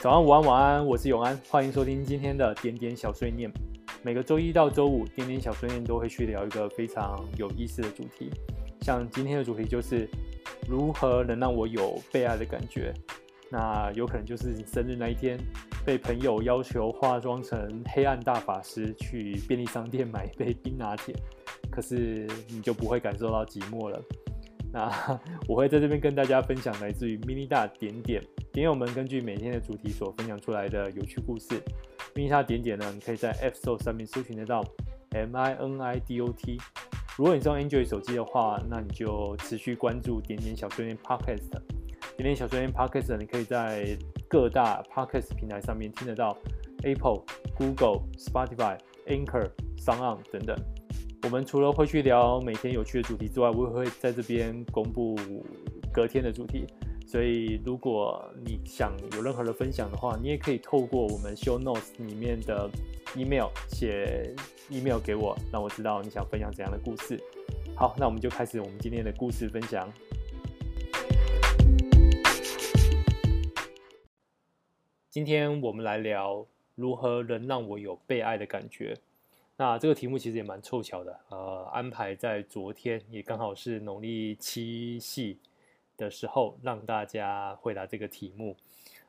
早安，午安，晚安，我是永安，欢迎收听今天的点点小碎念。每个周一到周五，点点小碎念都会去聊一个非常有意思的主题。像今天的主题就是如何能让我有被爱的感觉。那有可能就是你生日那一天，被朋友要求化妆成黑暗大法师去便利商店买一杯冰拿铁，可是你就不会感受到寂寞了。那 我会在这边跟大家分享来自于 mini 大点点。点友们根据每天的主题所分享出来的有趣故事，mini 大点点呢，你可以在 App Store 上面搜寻得到 M I N I D O T。如果你是用 Android 手机的话，那你就持续关注点点小碎念 Podcast。点点小碎念 Podcast，你可以在各大 Podcast 平台上面听得到 Apple、Google、Spotify、Anchor、Sound 等等。我们除了会去聊每天有趣的主题之外，我也会在这边公布隔天的主题。所以，如果你想有任何的分享的话，你也可以透过我们 Show Notes 里面的 email 写 email 给我，让我知道你想分享怎样的故事。好，那我们就开始我们今天的故事分享。今天我们来聊如何能让我有被爱的感觉。那这个题目其实也蛮凑巧的，呃，安排在昨天，也刚好是农历七夕。的时候，让大家回答这个题目，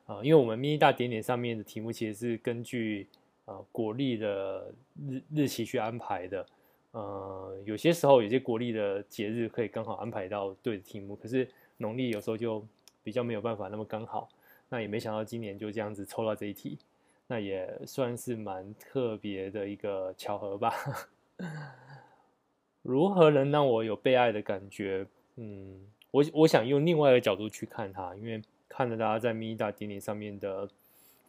啊、呃，因为我们 mini 大点点上面的题目其实是根据呃国历的日日期去安排的，呃，有些时候有些国历的节日可以刚好安排到对的题目，可是农历有时候就比较没有办法那么刚好，那也没想到今年就这样子抽到这一题，那也算是蛮特别的一个巧合吧。如何能让我有被爱的感觉？嗯。我我想用另外一个角度去看它，因为看了大家在 mini 大点点上面的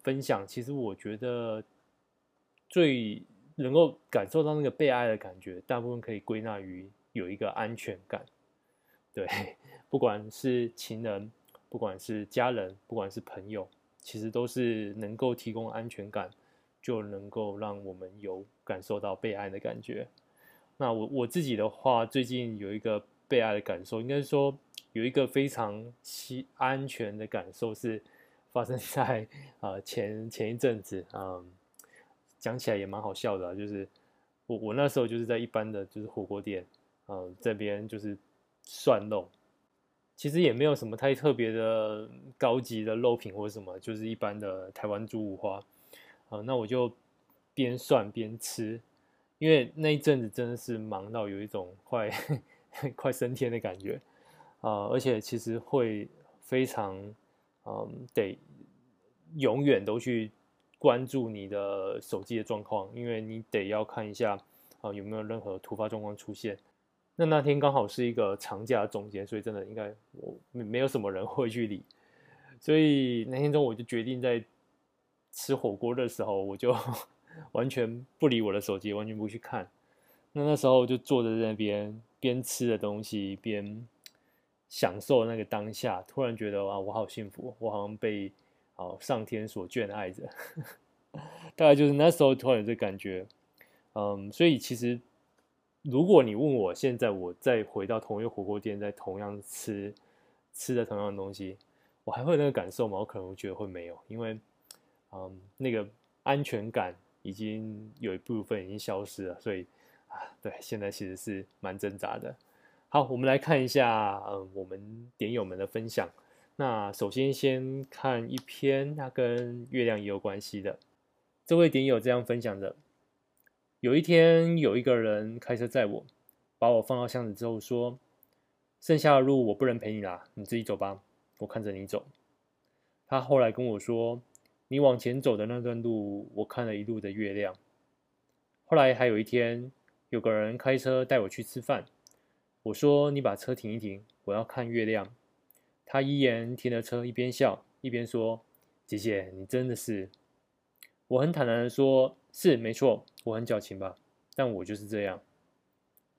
分享，其实我觉得最能够感受到那个被爱的感觉，大部分可以归纳于有一个安全感。对，不管是情人，不管是家人，不管是朋友，其实都是能够提供安全感，就能够让我们有感受到被爱的感觉。那我我自己的话，最近有一个被爱的感受，应该说。有一个非常安全的感受是发生 在呃前前一阵子，嗯，讲起来也蛮好笑的，就是我我那时候就是在一般的就是火锅店，嗯，这边就是涮肉，其实也没有什么太特别的高级的肉品或者什么，就是一般的台湾猪五花，啊，那我就边涮边吃，因为那一阵子真的是忙到有一种快 快升天的感觉。啊、而且其实会非常，嗯，得永远都去关注你的手机的状况，因为你得要看一下啊、有没有任何突发状况出现。那那天刚好是一个长假总结，所以真的应该我没有什么人 会去理，所以那天中午我就决定在吃火锅的时候，我就 完全不理我的手机，完全不去看。那那时候就坐在那边边吃的东西边。享受那个当下，突然觉得啊，我好幸福，我好像被啊上天所眷爱着。大概就是那时候突然有这感觉，嗯，所以其实如果你问我现在我再回到同一个火锅店，在同样吃吃的同样的东西，我还会有那个感受吗？我可能觉得会没有，因为嗯那个安全感已经有一部分已经消失了，所以啊对，现在其实是蛮挣扎的。好，我们来看一下，嗯，我们点友们的分享。那首先先看一篇，它跟月亮也有关系的。这位点友这样分享的：有一天，有一个人开车载我，把我放到箱子之后说：“剩下的路我不能陪你啦，你自己走吧，我看着你走。”他后来跟我说：“你往前走的那段路，我看了一路的月亮。”后来还有一天，有个人开车带我去吃饭。我说：“你把车停一停，我要看月亮。”他依言停了车，一边笑一边说：“姐姐，你真的是……”我很坦然的说：“是，没错，我很矫情吧？但我就是这样。”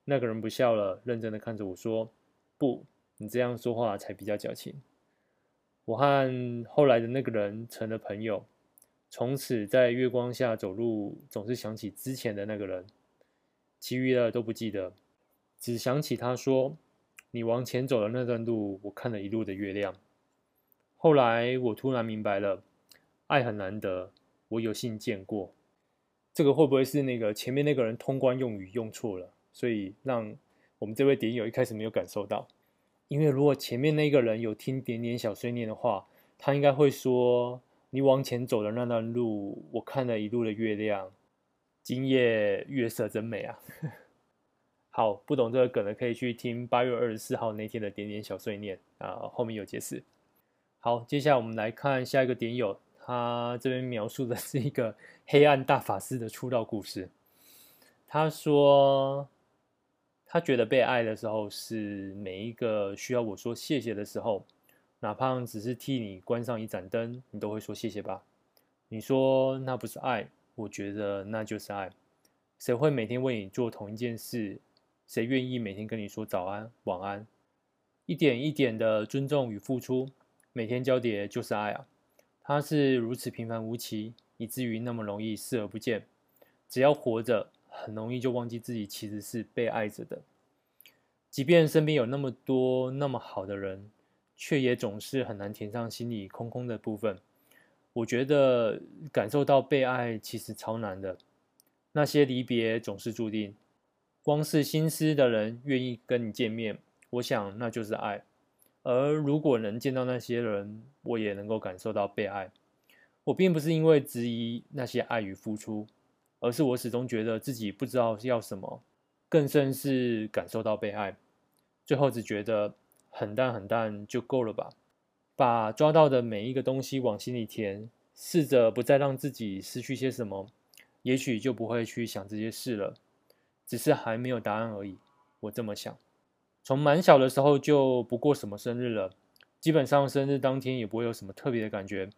那个人不笑了，认真的看着我说：“不，你这样说话才比较矫情。”我和后来的那个人成了朋友，从此在月光下走路，总是想起之前的那个人，其余的都不记得。只想起他说：“你往前走的那段路，我看了一路的月亮。”后来我突然明白了，爱很难得，我有幸见过。这个会不会是那个前面那个人通关用语用错了，所以让我们这位点友一开始没有感受到？因为如果前面那个人有听点点小碎念的话，他应该会说：“你往前走的那段路，我看了一路的月亮，今夜月色真美啊。”好，不懂这个梗的可以去听八月二十四号那天的点点小碎念啊，后面有解释。好，接下来我们来看下一个点友。他这边描述的是一个黑暗大法师的出道故事。他说，他觉得被爱的时候是每一个需要我说谢谢的时候，哪怕只是替你关上一盏灯，你都会说谢谢吧。你说那不是爱，我觉得那就是爱。谁会每天为你做同一件事？谁愿意每天跟你说早安、晚安？一点一点的尊重与付出，每天交叠就是爱啊。他是如此平凡无奇，以至于那么容易视而不见。只要活着，很容易就忘记自己其实是被爱着的。即便身边有那么多那么好的人，却也总是很难填上心里空空的部分。我觉得感受到被爱其实超难的。那些离别总是注定，光是心思的人愿意跟你见面，我想那就是爱。而如果能见到那些人，我也能够感受到被爱。我并不是因为质疑那些爱与付出，而是我始终觉得自己不知道要什么，更甚是感受到被爱。最后只觉得很淡很淡就够了吧。把抓到的每一个东西往心里填，试着不再让自己失去些什么，也许就不会去想这些事了。只是还没有答案而已。我这么想。从蛮小的时候就不过什么生日了，基本上生日当天也不会有什么特别的感觉。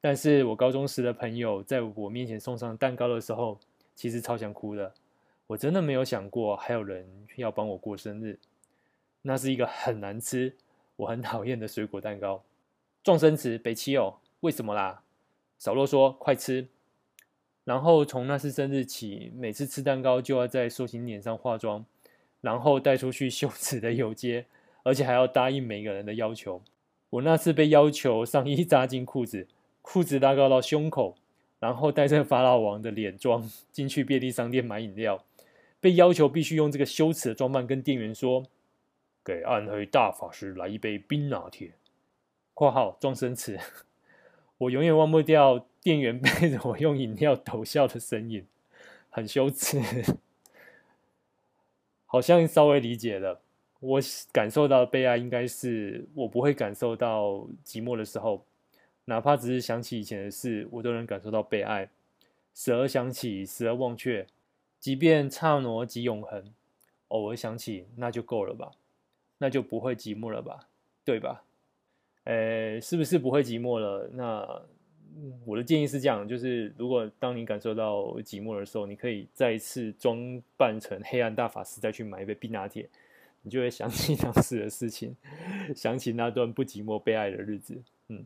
但是我高中时的朋友在我面前送上蛋糕的时候，其实超想哭的。我真的没有想过还有人要帮我过生日。那是一个很难吃，我很讨厌的水果蛋糕。状声词北七哦，为什么啦？少啰嗦，快吃。然后从那次生日起，每次吃蛋糕就要在寿星脸上化妆。然后带出去羞耻的游街，而且还要答应每个人的要求。我那次被要求上衣扎进裤子，裤子拉高到胸口，然后带着法老王的脸装进去便利商店买饮料，被要求必须用这个羞耻的装扮跟店员说：“给暗黑大法师来一杯冰拿铁。”（括号状声词） 我永远忘不掉店员背着我用饮料 逗笑的身影，很羞耻。好像稍微理解了，我感受到被爱，应该是我不会感受到寂寞的时候，哪怕只是想起以前的事，我都能感受到被爱。时而想起，时而忘却，即便刹那即永恒，偶尔想起，那就够了吧，那就不会寂寞了吧，对吧？诶，是不是不会寂寞了？那。我的建议是这样，就是如果当你感受到寂寞的时候，你可以再一次装扮成黑暗大法师，再去买一杯冰拿铁，你就会想起 当时的事情，想起那段不寂寞被爱的日子。嗯，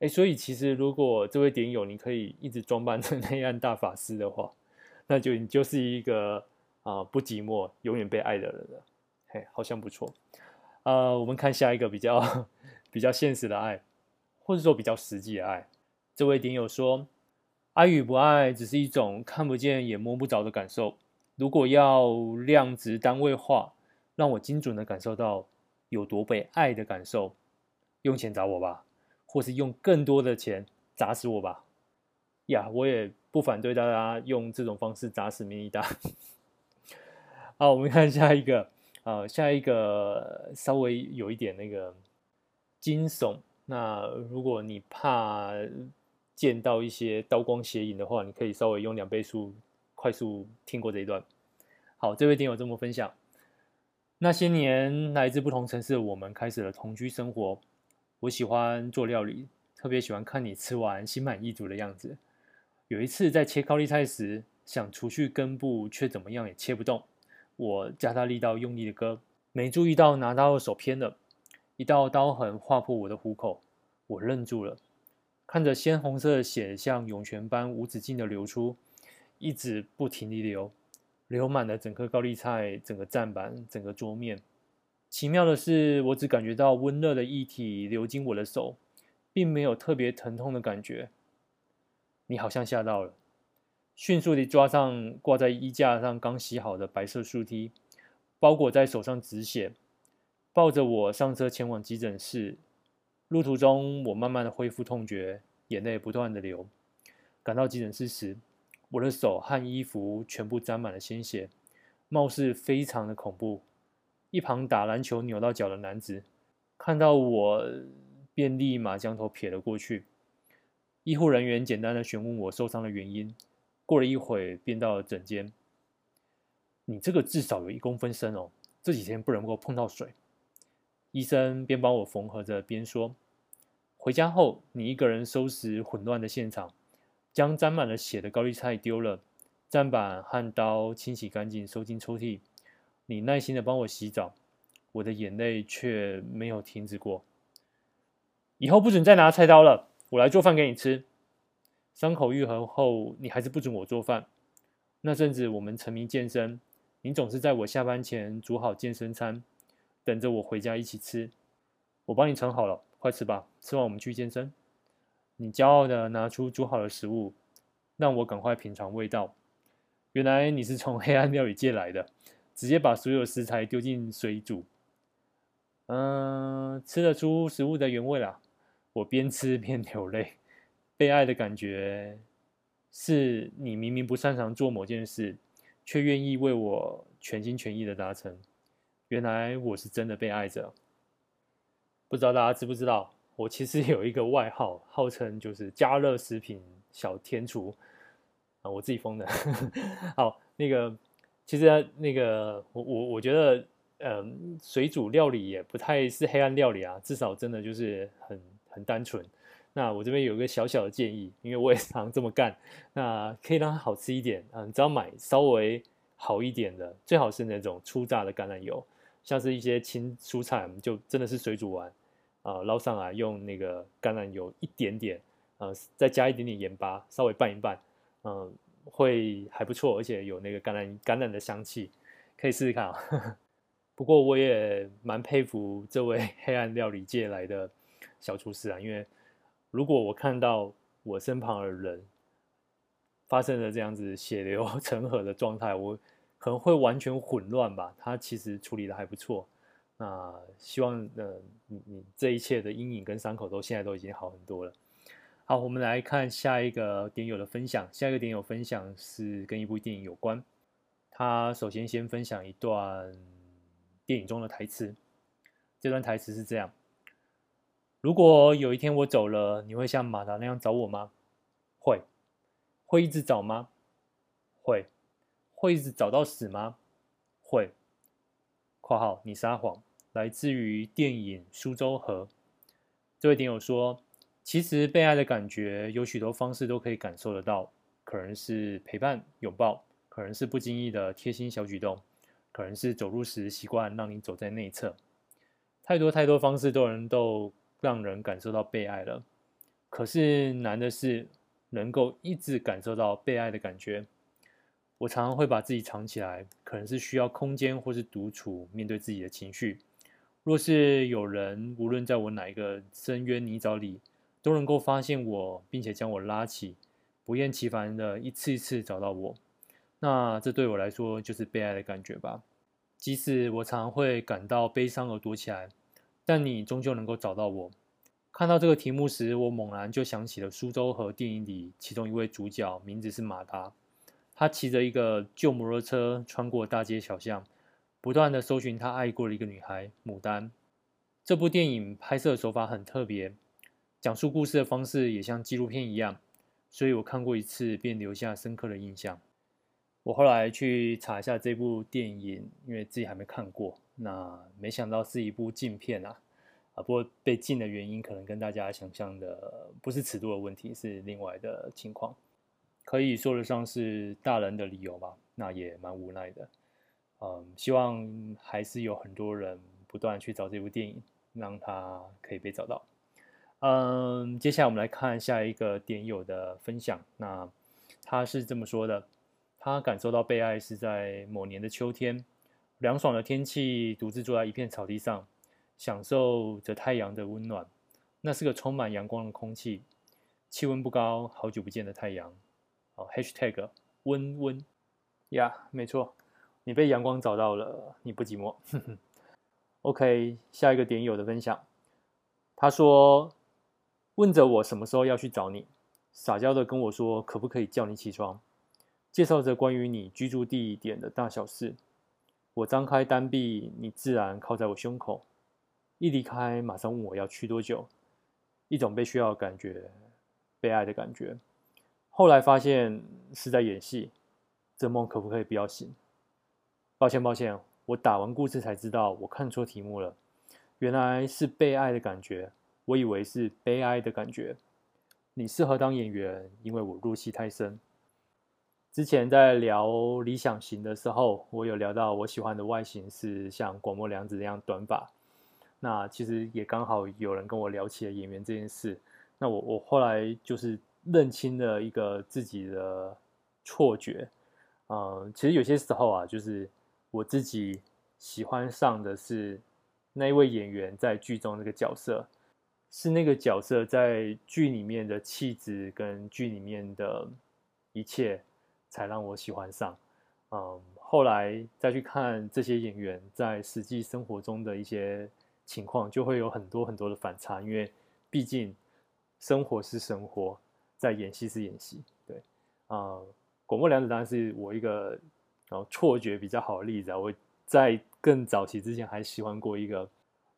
哎，所以其实如果这位点友你可以一直装扮成 黑暗大法师的话，那就你就是一个啊、不寂寞、永远被爱的人了。嘿，好像不错。呃，我们看下一个比较 比较现实的爱，或者说比较实际的爱。这位点友说：“爱与不爱只是一种看不见也摸不着的感受。如果要量值单位化，让我精准的感受到有多被爱的感受，用钱砸我吧，或是用更多的钱砸死我吧。呀，我也不反对大家用这种方式砸死迷你大。好，我们看下一个、呃，下一个稍微有一点那个惊悚。那如果你怕……见到一些刀光血影的话，你可以稍微用两倍速快速听过这一段。好，这位听友这么分享：那些年来自不同城市的我们开始了同居生活。我喜欢做料理，特别喜欢看你吃完心满意足的样子。有一次在切高丽菜时，想除去根部，却怎么样也切不动。我加大力道，用力的割，没注意到拿刀的手偏了，一道刀痕划破我的虎口，我愣住了。看着鲜红色的血像涌泉般无止境的流出，一直不停地流，流满了整颗高丽菜、整个站板、整个桌面。奇妙的是，我只感觉到温热的液体流经我的手，并没有特别疼痛的感觉。你好像吓到了，迅速地抓上挂在衣架上刚洗好的白色素 T，包裹在手上止血，抱着我上车前往急诊室。路途中，我慢慢的恢复痛觉，眼泪不断的流。赶到急诊室时，我的手和衣服全部沾满了鲜血，貌似非常的恐怖。一旁打篮球扭到脚的男子看到我，便立马将头撇了过去。医护人员简单的询问我受伤的原因，过了一会便到了诊间。你这个至少有一公分深哦，这几天不能够碰到水。医生边帮我缝合着边说。回家后，你一个人收拾混乱的现场，将沾满了血的高丽菜丢了，砧板和刀清洗干净，收进抽屉。你耐心的帮我洗澡，我的眼泪却没有停止过。以后不准再拿菜刀了，我来做饭给你吃。伤口愈合后，你还是不准我做饭。那阵子我们沉迷健身，你总是在我下班前煮好健身餐，等着我回家一起吃。我帮你盛好了。快吃吧，吃完我们去健身。你骄傲地拿出煮好的食物，让我赶快品尝味道。原来你是从黑暗料理界来的，直接把所有食材丢进水煮。嗯，吃得出食物的原味啦。我边吃边流泪，被爱的感觉是你明明不擅长做某件事，却愿意为我全心全意的达成。原来我是真的被爱着。不知道大家知不知道，我其实有一个外号，号称就是加热食品小天厨啊，我自己封的。好，那个其实那个我我我觉得，嗯，水煮料理也不太是黑暗料理啊，至少真的就是很很单纯。那我这边有个小小的建议，因为我也常这么干，那可以让它好吃一点啊，你只要买稍微好一点的，最好是那种初榨的橄榄油，像是一些青蔬菜，就真的是水煮完。啊，捞上来用那个橄榄油一点点，呃，再加一点点盐巴，稍微拌一拌，嗯、会还不错，而且有那个橄榄橄榄的香气，可以试试看啊。不过我也蛮佩服这位 黑暗料理界来的小厨师啊，因为如果我看到我身旁的人发生了这样子血流 成河的状态，我可能会完全混乱吧。他其实处理的还不错。那希望呃，你你这一切的阴影跟伤口都现在都已经好很多了。好，我们来看下一个点友的分享。下一个点友分享是跟一部电影有关。他首先先分享一段电影中的台词。这段台词是这样：如果有一天我走了，你会像马达那样找我吗？会。会一直找吗？会。会一直找到死吗？会。括号，你撒谎。来自于电影《苏州河》，这位点友说：“其实被爱的感觉有许多方式都可以感受得到，可能是陪伴、拥抱，可能是不经意的贴心小举动，可能是走路时习惯让你走在内侧，太多太多方式都能够让人感受到被爱了。可是难的是能够一直感受到被爱的感觉。我常常会把自己藏起来，可能是需要空间或是独处，面对自己的情绪。”若是有人无论在我哪一个深渊泥沼里，都能够发现我，并且将我拉起，不厌其烦的一次一次找到我，那这对我来说就是被爱的感觉吧。即使我常会感到悲伤而躲起来，但你终究能够找到我。看到这个题目时，我猛然就想起了《苏州河》电影里其中一位主角，名字是马达，他骑着一个旧摩托车穿过大街小巷。不断的搜寻他爱过的一个女孩牡丹。这部电影拍摄手法很特别，讲述故事的方式也像纪录片一样，所以我看过一次便留下深刻的印象。我后来去查一下这部电影，因为自己还没看过，那没想到是一部禁片啊！啊，不过被禁的原因可能跟大家想象的不是尺度的问题，是另外的情况，可以说得上是大人的理由吧。那也蛮无奈的。嗯，希望还是有很多人不断去找这部电影，让它可以被找到。嗯，接下来我们来看下一个点友的分享。那他是这么说的：他感受到被爱是在某年的秋天，凉爽的天气，独自坐在一片草地上，享受着太阳的温暖。那是个充满阳光的空气，气温不高，好久不见的太阳。哦，#hashtag 温温呀，没错，你被阳光找到了，你不寂寞。OK，下一个点友的分享，他说问着我什么时候要去找你，撒娇的跟我说可不可以叫你起床，介绍着关于你居住地点的大小事。我张开单臂，你自然靠在我胸口。一离开，马上问我要去多久，一种被需要感觉，被爱的感觉。后来发现是在演戏，这梦可不可以不要醒？抱歉，抱歉，我打完故事才知道我看错题目了，原来是被爱的感觉，我以为是悲哀的感觉。你适合当演员，因为我入戏太深。之前在聊理想型的时候，我有聊到我喜欢的外形是像广末凉子那样短发。那其实也刚好有人跟我聊起了演员这件事。那我我后来就是认清了一个自己的错觉。嗯，其实有些时候啊，就是我自己喜欢上的是那一位演员在剧中那个角色，是那个角色在剧里面的气质跟剧里面的一切。才让我喜欢上，嗯，后来再去看这些演员在实际生活中的一些情况，就会有很多很多的反差，因为毕竟生活是生活，在演戏是演戏，对，啊、嗯，广末凉子当然是我一个然后错觉比较好的例子啊，我在更早期之前还喜欢过一个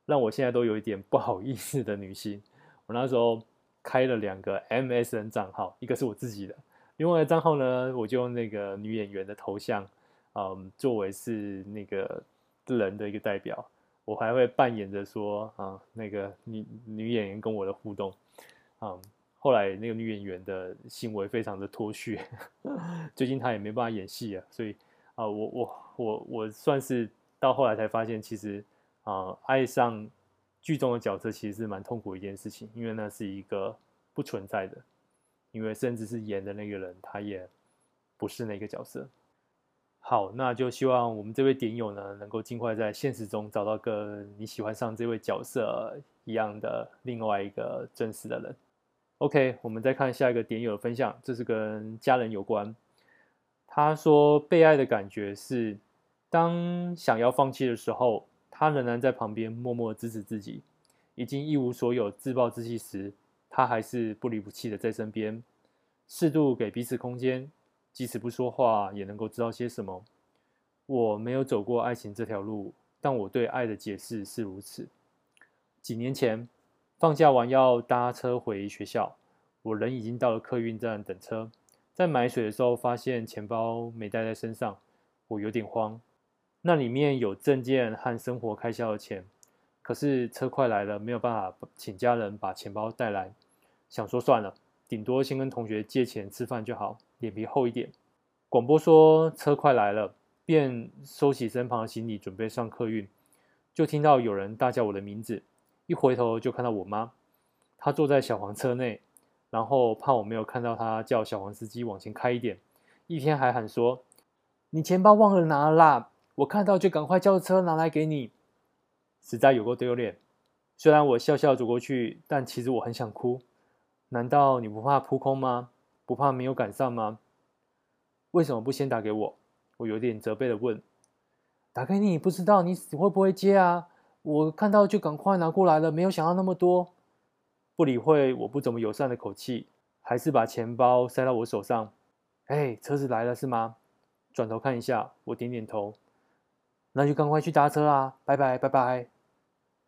让我现在都有一点不好意思的女星，我那时候开了两个 MSN 账号，一个是我自己的。另外一个账号呢，我就用那个女演员的头像，嗯，作为是那个人的一个代表。我还会扮演着说，啊，那个女女演员跟我的互动，嗯，后来那个女演员的行为非常的脱序，最近她也没办法演戏啊，所以啊，我我我我算是到后来才发现，其实啊，爱上剧中的角色其实是蛮痛苦的一件事情，因为那是一个不存在的。因为甚至是演的那个人，他也不是那个角色。好，那就希望我们这位点友呢，能够尽快在现实中找到跟你喜欢上这位角色一样的另外一个真实的人。OK，我们再看下一个点友的分享，这是跟家人有关。他说，被爱的感觉是，当想要放弃的时候，他仍然在旁边默默支持自己，已经一无所有、自暴自弃时。他还是不离不弃的在身边，适度给彼此空间，即使不说话，也能够知道些什么。我没有走过爱情这条路，但我对爱的解释是如此。几年前，放假完要搭车回学校，我人已经到了客运站等车，在买水的时候发现钱包没带在身上，我有点慌。那里面有证件和生活开销的钱，可是车快来了，没有办法请家人把钱包带来。想说算了，顶多先跟同学借钱吃饭就好，脸皮厚一点。广播说车快来了，便收起身旁行李，准备上客运，就听到有人大叫我的名字。一回头就看到我妈，她坐在小黄车内，然后怕我没有看到他，叫小黄司机往前开一点，一天还喊说：“你钱包忘了拿了啦！我看到就赶快叫车拿来给你。”实在有够丢脸。虽然我笑笑走过去，但其实我很想哭。难道你不怕扑空吗？不怕没有赶上吗？为什么不先打给我？我有点责备的问。打给你不知道你会不会接啊？我看到就赶快拿过来了，没有想到那么多。不理会我不怎么友善的口气，还是把钱包塞到我手上。哎，车子来了是吗？转头看一下，我点点头。那就赶快去搭车啊！拜拜拜拜。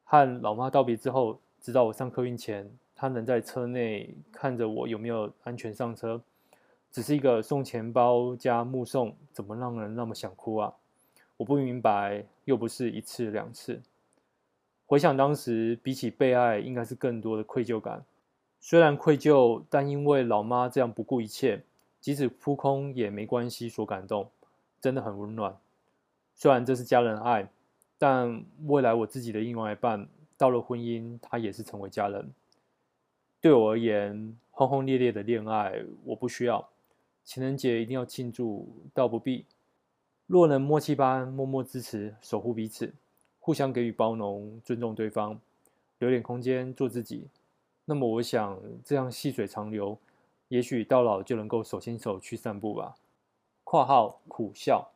和老妈道别之后，直到我上客运前。他能在车内看着我有没有安全上车，只是一个送钱包加目送，怎么让人那么想哭啊？我不明白，又不是一次两次。回想当时，比起被爱，应该是更多的愧疚感。虽然愧疚，但因为老妈这样不顾一切，即使扑空也没关系，所感动，真的很温暖。虽然这是家人爱，但未来我自己的另外一半，到了婚姻，他也是成为家人。对我而言，轰轰烈烈的恋爱我不需要。情人节一定要庆祝，倒不必。若能默契般默默支持、守护彼此，互相给予包容、尊重对方，留点空间做自己，那么我想，这样细水长流、也许到老就能够手牵手去散步吧。括号苦笑。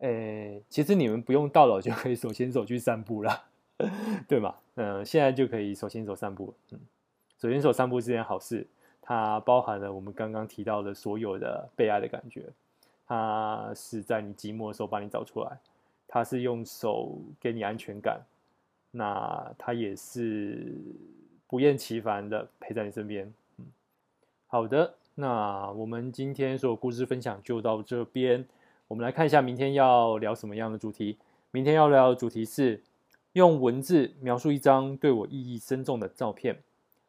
诶，其实你们不用到老就可以手牵手去散步了，对吗？嗯、现在就可以手牵手散步。嗯，手牵手散步是件好事，它包含了我们刚刚提到的所有的被爱的感觉。它是在你寂寞的时候把你找出来，他是用手给你安全感，那他也是不厌其烦的陪在你身边。嗯，好的，那我们今天所有故事分享就到这边。我们来看一下明天要聊什么样的主题。明天要聊的主题是用文字描述一张对我意义深重的照片。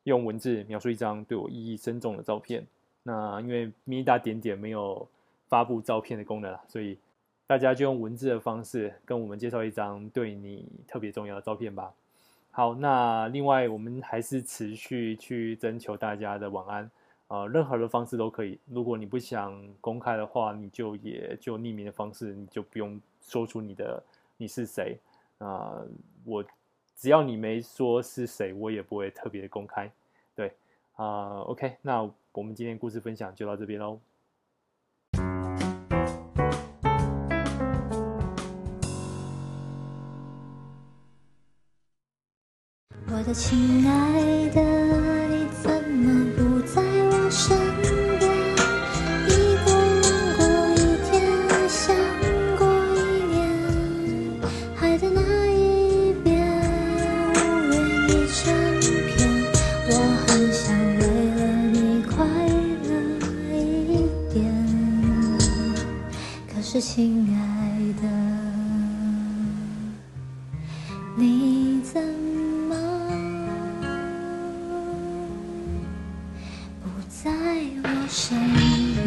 用文字描述一张对我意义深重的照片。那因为咪大点点没有发布照片的功能，所以大家就用文字的方式跟我们介绍一张对你特别重要的照片吧。好，那另外我们还是持续去征求大家的晚安。啊、呃，任何的方式都可以。如果你不想公开的话，你就也就匿名的方式，你就不用说出你的你是谁。啊、呃，我只要你没说是谁，我也不会特别的公开。对，啊、呃，OK，那我们今天故事分享就到这边喽。亲爱的，你怎么不在我身边？一个人过一天，想过一年，海的那一边，乌云一整片。我很想为了你快乐一点，可是亲爱的，你怎么？我身边？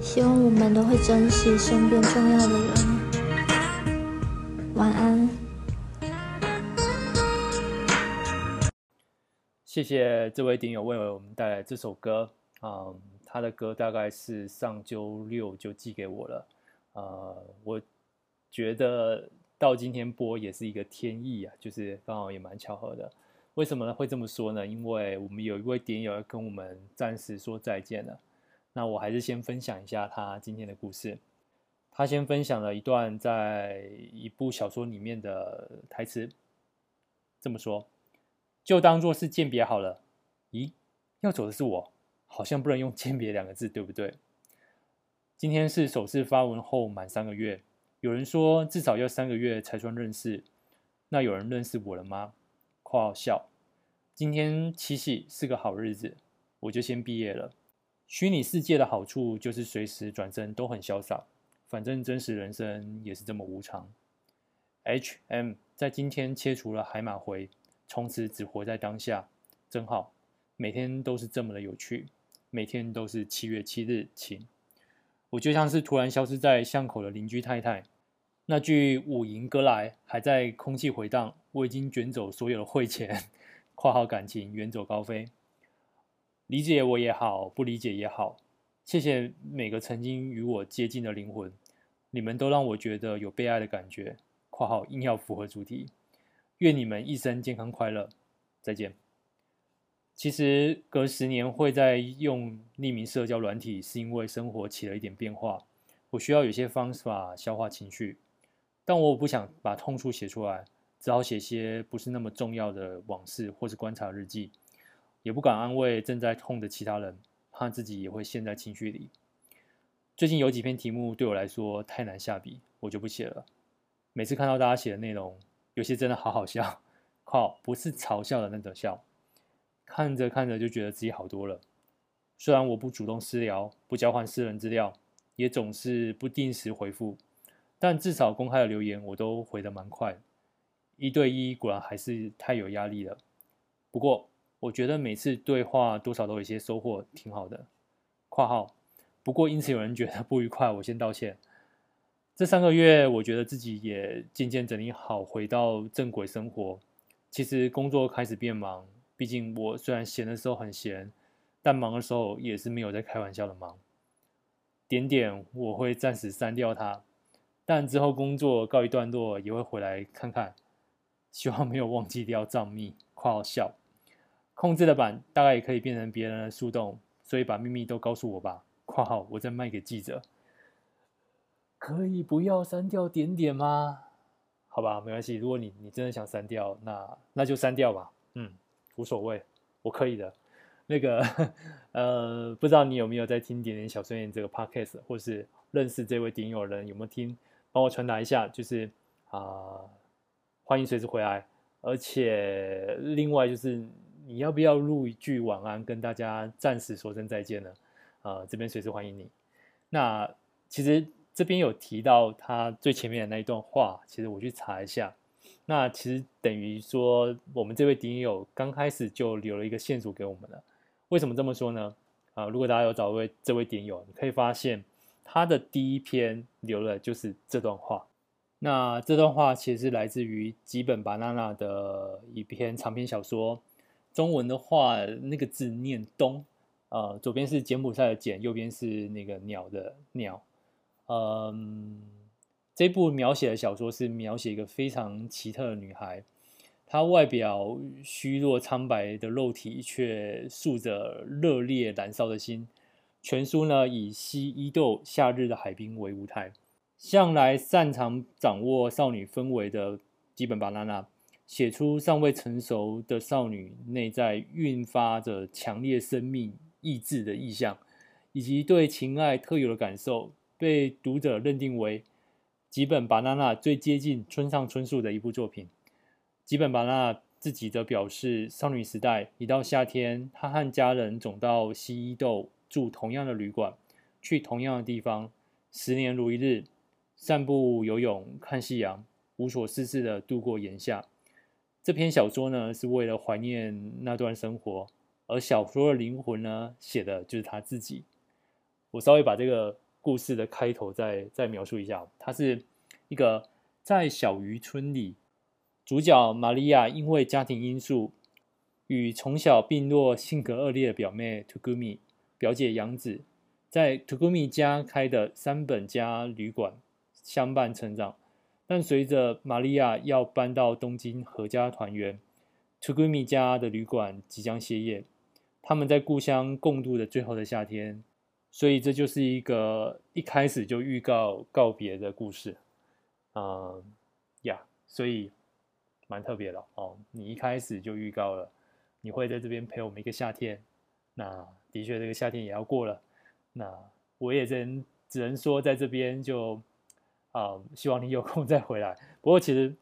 希望我们都会珍惜身边重要的人。晚安。谢谢这位顶友为我们带来这首歌，嗯，他的歌大概是上周六就寄给我了，呃，我觉得到今天播也是一个天意啊，就是刚好也蛮巧合的。为什么？会这么说呢？因为我们有一位点友要跟我们暂时说再见了，那我还是先分享一下他今天的故事。他先分享了一段在一部小说里面的台词，这么说。就当做是鉴别好了。咦，要走的是我，好像不能用鉴别两个字，对不对？今天是首次发文后满三个月，有人说至少要三个月才算认识。那有人认识我了吗？括号笑。今天七夕是个好日子，我就先毕业了。虚拟世界的好处就是随时转身都很潇洒，反正真实人生也是这么无常。H M 在今天切除了海马回。从此只活在当下，真好。每天都是这么的有趣，每天都是七月七日晴。我就像是突然消失在巷口的邻居太太，那句五营歌来还在空气回荡。我已经卷走所有的汇钱，括号感情远走高飞。理解我也好，不理解也好，谢谢每个曾经与我接近的灵魂，你们都让我觉得有被爱的感觉。括号硬要符合主题。愿你们一生健康快乐，再见。其实隔十年会再用匿名社交软体，是因为生活起了一点变化，我需要有些方法消化情绪，但我不想把痛处写出来，只好写些不是那么重要的往事或是观察日记，也不敢安慰正在痛的其他人，怕自己也会陷在情绪里。最近有几篇题目对我来说太难下笔，我就不写了。每次看到大家写的内容。有些真的好好笑，靠，不是嘲笑的那种笑。看着看着就觉得自己好多了。虽然我不主动私聊，不交换私人资料，也总是不定时回复，但至少公开的留言我都回得蛮快。一对一果然还是太有压力了。不过我觉得每次对话多少都有一些收获，挺好的。括号，不过因此有人觉得不愉快，我先道歉。这三个月，我觉得自己也渐渐整理好，回到正轨生活。其实工作开始变忙，毕竟我虽然闲的时候很闲，但忙的时候也是没有在开玩笑的忙。点点我会暂时删掉它，但之后工作告一段落，也会回来看看。希望没有忘记掉账密（括号笑）。控制的板大概也可以变成别人的树洞，所以把秘密都告诉我吧（括号我再卖给记者）。可以不要删掉点点吗？好吧，没关系。如果你你真的想删掉，那那就删掉吧。嗯，无所谓，我可以的。那个 呃，不知道你有没有在听点点小碎念这个 podcast，或是认识这位点友人有没有听？帮我传达一下，就是啊、欢迎随时回来。而且另外就是，你要不要录一句晚安，跟大家暂时说声再见呢？啊、这边随时欢迎你。那其实。这边有提到他最前面的那一段话，其实我去查一下，那其实等于说我们这位点友刚开始就留了一个线索给我们了。为什么这么说呢？啊，如果大家有找位这位点友，你可以发现他的第一篇留了就是这段话。那这段话其实来自于吉本芭娜娜的一篇长篇小说，中文的话那个字念冬，呃，左边是柬埔寨的柬，右边是那个鸟的鸟。嗯，这部描写的小说是描写一个非常奇特的女孩，她外表虚弱苍白的肉体，却竖着热烈燃烧的心。全书呢以西伊豆夏日的海滨为舞台，向来擅长掌握少女氛围的吉本芭娜娜，写出尚未成熟的少女内在蕴发着强烈生命意志的意象，以及对情爱特有的感受。被读者认定为吉本芭娜娜最接近村上春树的一部作品。吉本芭娜娜自己则表示，少女时代一到夏天，她和家人总到西伊豆住同样的旅馆，去同样的地方，十年如一日，散步、游泳、看夕阳，无所事事的度过炎夏。这篇小说呢，是为了怀念那段生活，而小说的灵魂呢，写的就是他自己。我稍微把这个。故事的开头再再描述一下，它是一个在小渔村里，主角玛利亚因为家庭因素，与从小病弱、性格恶劣的表妹 Tugumi 表姐杨子，在 Tugumi 家开的三本家旅馆相伴成长。但随着玛利亚要搬到东京合家团圆，Togumi 家的旅馆即将歇业，他们在故乡共度的最后的夏天。所以这就是一个一开始就预告告别的故事，嗯，呀，所以蛮特别的哦。你一开始就预告了你会在这边陪我们一个夏天，那的确这个夏天也要过了。那我也只能只能说在这边就啊、希望你有空再回来。不过其实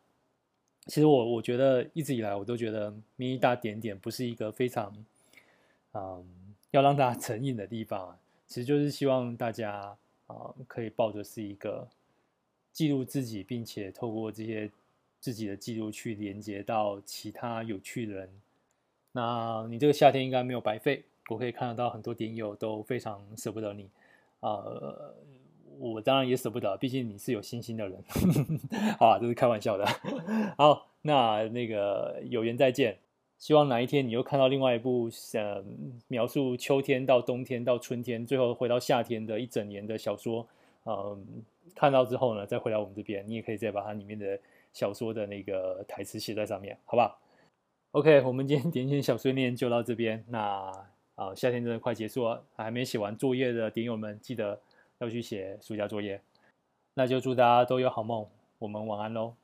其实我我觉得一直以来我都觉得咪咪大点点不是一个非常嗯要让大家成瘾的地方。其实就是希望大家啊、可以抱着是一个记录自己，并且透过这些自己的记录去连接到其他有趣的人。那你这个夏天应该没有白费，我可以看得到很多点友都非常舍不得你啊、我当然也舍不得，毕竟你是有信心的人。好啊，这是开玩笑的。好，那那个有缘再见。希望哪一天你又看到另外一部，呃，描述秋天到冬天到春天，最后回到夏天的一整年的小说，嗯，看到之后呢，再回来我们这边，你也可以再把它里面的小说的那个台词写在上面，好吧？OK，我们今天点点小碎念就到这边。那啊，夏天真的快结束了，还没写完作业的点友们，记得要去写暑假作业。那就祝大家都有好梦，我们晚安喽。